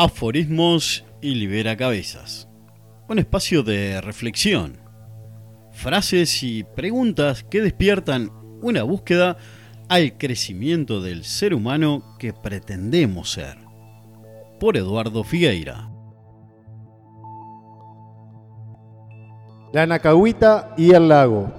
Aforismos y Libera Cabezas. Un espacio de reflexión, frases y preguntas que despiertan una búsqueda al crecimiento del ser humano que pretendemos ser. Por Eduardo Figueira. La Nacahuita y el lago.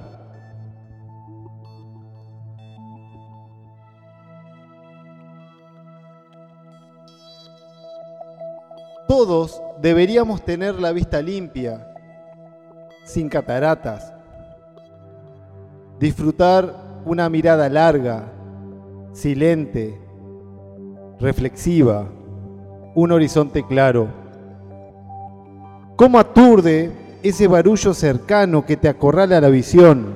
Todos deberíamos tener la vista limpia, sin cataratas, disfrutar una mirada larga, silente, reflexiva, un horizonte claro. ¿Cómo aturde ese barullo cercano que te acorrala la visión?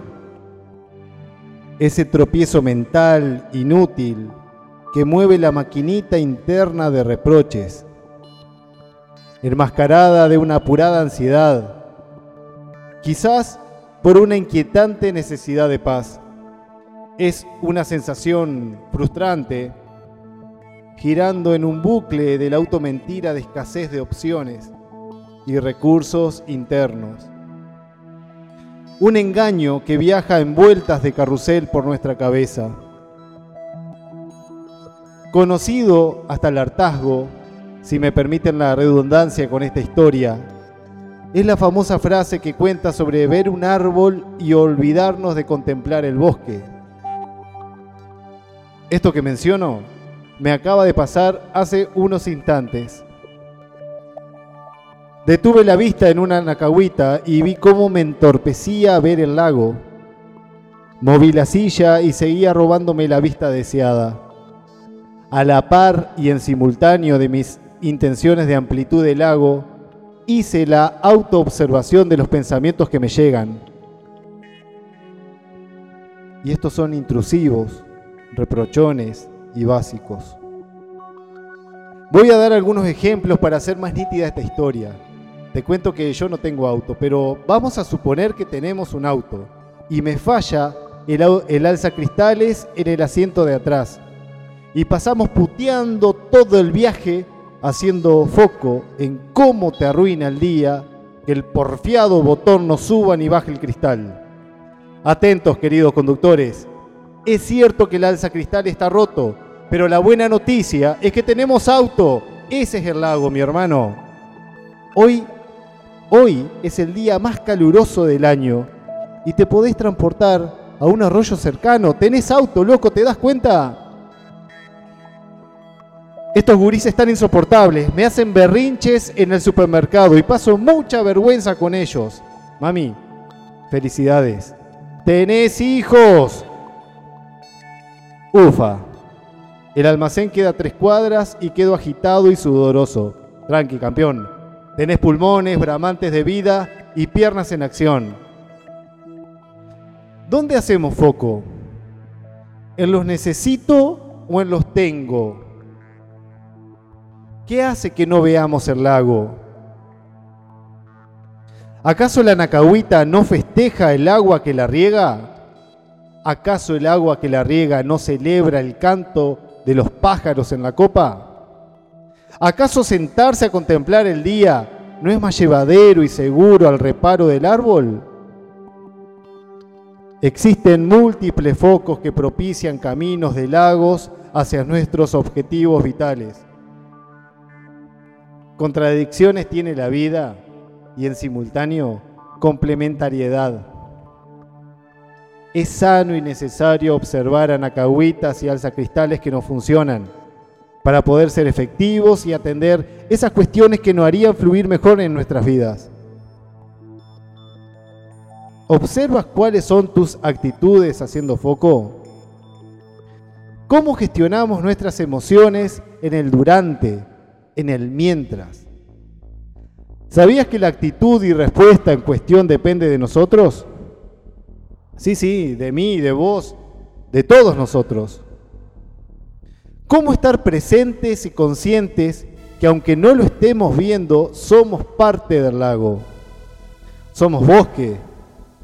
Ese tropiezo mental inútil que mueve la maquinita interna de reproches enmascarada de una apurada ansiedad, quizás por una inquietante necesidad de paz. Es una sensación frustrante, girando en un bucle de la automentira de escasez de opciones y recursos internos. Un engaño que viaja en vueltas de carrusel por nuestra cabeza. Conocido hasta el hartazgo, si me permiten la redundancia con esta historia, es la famosa frase que cuenta sobre ver un árbol y olvidarnos de contemplar el bosque. Esto que menciono me acaba de pasar hace unos instantes. Detuve la vista en una nacahuita y vi cómo me entorpecía ver el lago. Moví la silla y seguía robándome la vista deseada. A la par y en simultáneo de mis intenciones de amplitud del lago, hice la autoobservación de los pensamientos que me llegan. Y estos son intrusivos, reprochones y básicos. Voy a dar algunos ejemplos para hacer más nítida esta historia. Te cuento que yo no tengo auto, pero vamos a suponer que tenemos un auto y me falla el, el alza cristales en el asiento de atrás. Y pasamos puteando todo el viaje haciendo foco en cómo te arruina el día que el porfiado botón no suba ni baje el cristal. Atentos, queridos conductores. Es cierto que el alza cristal está roto, pero la buena noticia es que tenemos auto. Ese es el lago, mi hermano. Hoy, hoy es el día más caluroso del año y te podés transportar a un arroyo cercano. Tenés auto, loco, ¿te das cuenta? Estos gurises están insoportables, me hacen berrinches en el supermercado y paso mucha vergüenza con ellos. Mami, felicidades. Tenés hijos. Ufa. El almacén queda a tres cuadras y quedo agitado y sudoroso. Tranqui, campeón. Tenés pulmones, bramantes de vida y piernas en acción. ¿Dónde hacemos foco? ¿En los necesito o en los tengo? ¿Qué hace que no veamos el lago? ¿Acaso la nacahuita no festeja el agua que la riega? ¿Acaso el agua que la riega no celebra el canto de los pájaros en la copa? ¿Acaso sentarse a contemplar el día no es más llevadero y seguro al reparo del árbol? Existen múltiples focos que propician caminos de lagos hacia nuestros objetivos vitales. Contradicciones tiene la vida y en simultáneo complementariedad. Es sano y necesario observar anacahuitas y alzacristales que no funcionan para poder ser efectivos y atender esas cuestiones que nos harían fluir mejor en nuestras vidas. ¿Observas cuáles son tus actitudes haciendo foco? ¿Cómo gestionamos nuestras emociones en el durante, en el mientras. ¿Sabías que la actitud y respuesta en cuestión depende de nosotros? Sí, sí, de mí, de vos, de todos nosotros. ¿Cómo estar presentes y conscientes que aunque no lo estemos viendo, somos parte del lago? Somos bosque,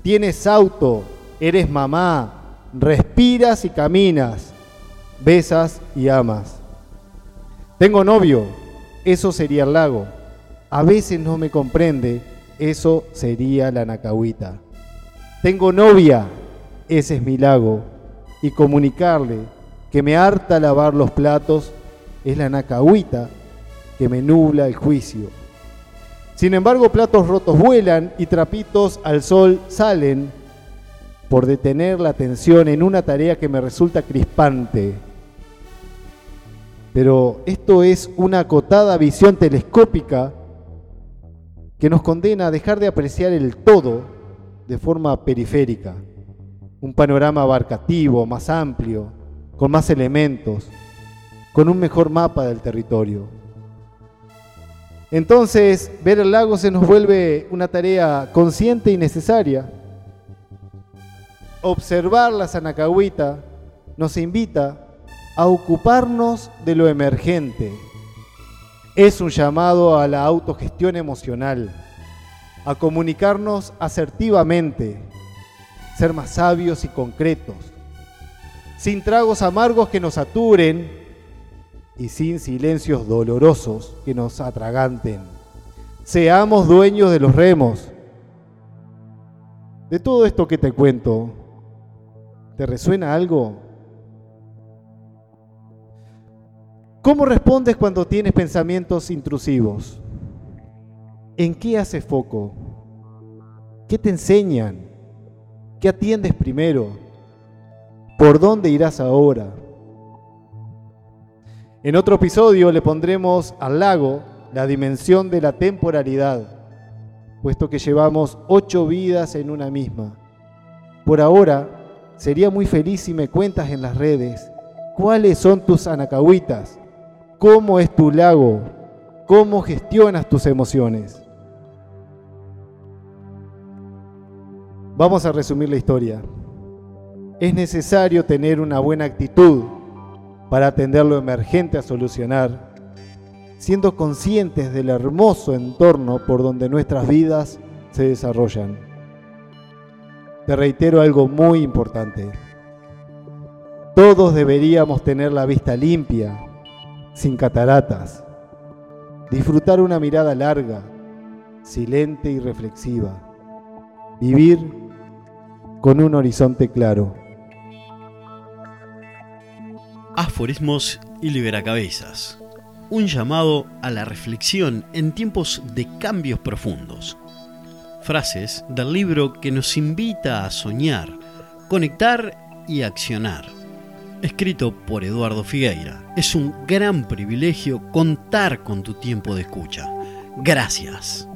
tienes auto, eres mamá, respiras y caminas, besas y amas. Tengo novio, eso sería el lago. A veces no me comprende, eso sería la nacahuita. Tengo novia, ese es mi lago. Y comunicarle que me harta lavar los platos es la nacahuita que me nubla el juicio. Sin embargo, platos rotos vuelan y trapitos al sol salen por detener la atención en una tarea que me resulta crispante. Pero esto es una acotada visión telescópica que nos condena a dejar de apreciar el todo de forma periférica. Un panorama abarcativo, más amplio, con más elementos, con un mejor mapa del territorio. Entonces, ver el lago se nos vuelve una tarea consciente y necesaria. Observar la Sanacahuita nos invita a ocuparnos de lo emergente. Es un llamado a la autogestión emocional, a comunicarnos asertivamente, ser más sabios y concretos, sin tragos amargos que nos saturen y sin silencios dolorosos que nos atraganten. Seamos dueños de los remos. De todo esto que te cuento, ¿te resuena algo? ¿Cómo respondes cuando tienes pensamientos intrusivos? ¿En qué haces foco? ¿Qué te enseñan? ¿Qué atiendes primero? ¿Por dónde irás ahora? En otro episodio le pondremos al lago la dimensión de la temporalidad, puesto que llevamos ocho vidas en una misma. Por ahora, sería muy feliz si me cuentas en las redes cuáles son tus anacahuitas, cómo es tu lago, cómo gestionas tus emociones. Vamos a resumir la historia. Es necesario tener una buena actitud para atender lo emergente a solucionar, siendo conscientes del hermoso entorno por donde nuestras vidas se desarrollan. Te reitero algo muy importante. Todos deberíamos tener la vista limpia, sin cataratas, disfrutar una mirada larga, silente y reflexiva, vivir con un horizonte claro. Aforismos y Liberacabezas. Un llamado a la reflexión en tiempos de cambios profundos. Frases del libro que nos invita a soñar, conectar y accionar. Escrito por Eduardo Figueira. Es un gran privilegio contar con tu tiempo de escucha. Gracias.